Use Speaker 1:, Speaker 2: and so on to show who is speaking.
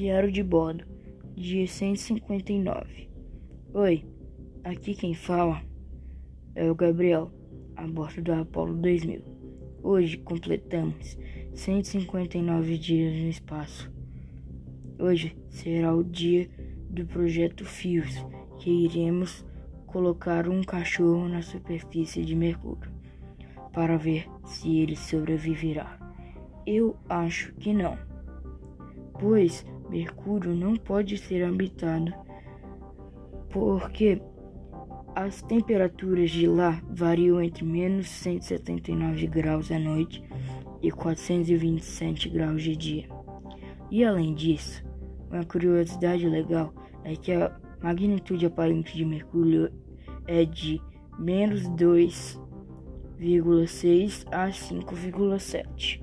Speaker 1: Diário de bordo, dia 159. Oi, aqui quem fala é o Gabriel, a bordo do Apollo 2000. Hoje completamos 159 dias no espaço. Hoje será o dia do projeto Fios, que iremos colocar um cachorro na superfície de Mercúrio para ver se ele sobreviverá. Eu acho que não, pois Mercúrio não pode ser habitado porque as temperaturas de lá variam entre menos 179 graus à noite e 427 graus de dia. E além disso, uma curiosidade legal é que a magnitude aparente de Mercúrio é de menos 2,6 a 5,7.